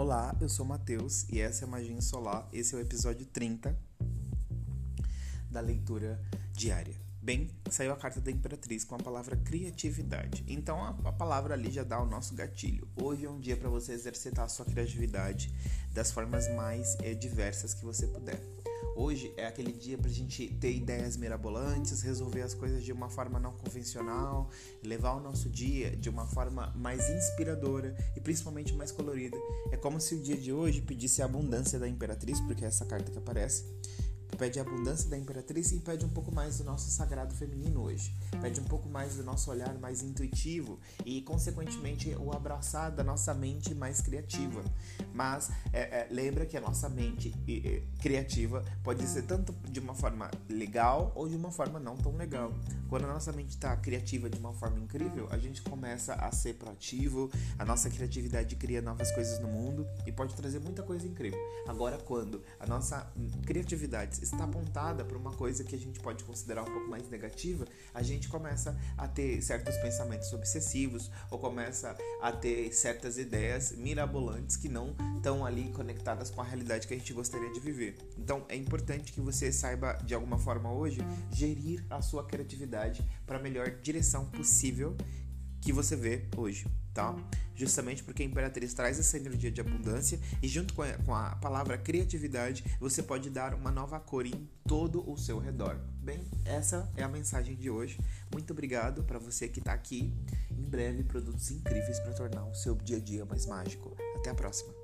Olá, eu sou Matheus e essa é a Magia Solar. Esse é o episódio 30 da leitura diária. Bem, saiu a carta da Imperatriz com a palavra criatividade. Então a, a palavra ali já dá o nosso gatilho. Hoje é um dia para você exercitar a sua criatividade das formas mais é, diversas que você puder. Hoje é aquele dia para a gente ter ideias mirabolantes, resolver as coisas de uma forma não convencional, levar o nosso dia de uma forma mais inspiradora e principalmente mais colorida. É como se o dia de hoje pedisse a abundância da Imperatriz, porque é essa carta que aparece pede a abundância da imperatriz e pede um pouco mais do nosso sagrado feminino hoje. Pede um pouco mais do nosso olhar mais intuitivo e, consequentemente, o abraçar da nossa mente mais criativa. Mas é, é, lembra que a nossa mente criativa pode ser tanto de uma forma legal ou de uma forma não tão legal. Quando a nossa mente está criativa de uma forma incrível, a gente começa a ser proativo, a nossa criatividade cria novas coisas no mundo e pode trazer muita coisa incrível. Agora, quando a nossa criatividade está apontada para uma coisa que a gente pode considerar um pouco mais negativa, a gente começa a ter certos pensamentos obsessivos ou começa a ter certas ideias mirabolantes que não estão ali conectadas com a realidade que a gente gostaria de viver. Então é importante que você saiba de alguma forma hoje gerir a sua criatividade para a melhor direção possível que você vê hoje, tá? Justamente porque a Imperatriz traz essa energia de abundância e junto com a, com a palavra criatividade, você pode dar uma nova cor em todo o seu redor. Bem, essa é a mensagem de hoje. Muito obrigado para você que está aqui. Em breve, produtos incríveis para tornar o seu dia a dia mais mágico. Até a próxima.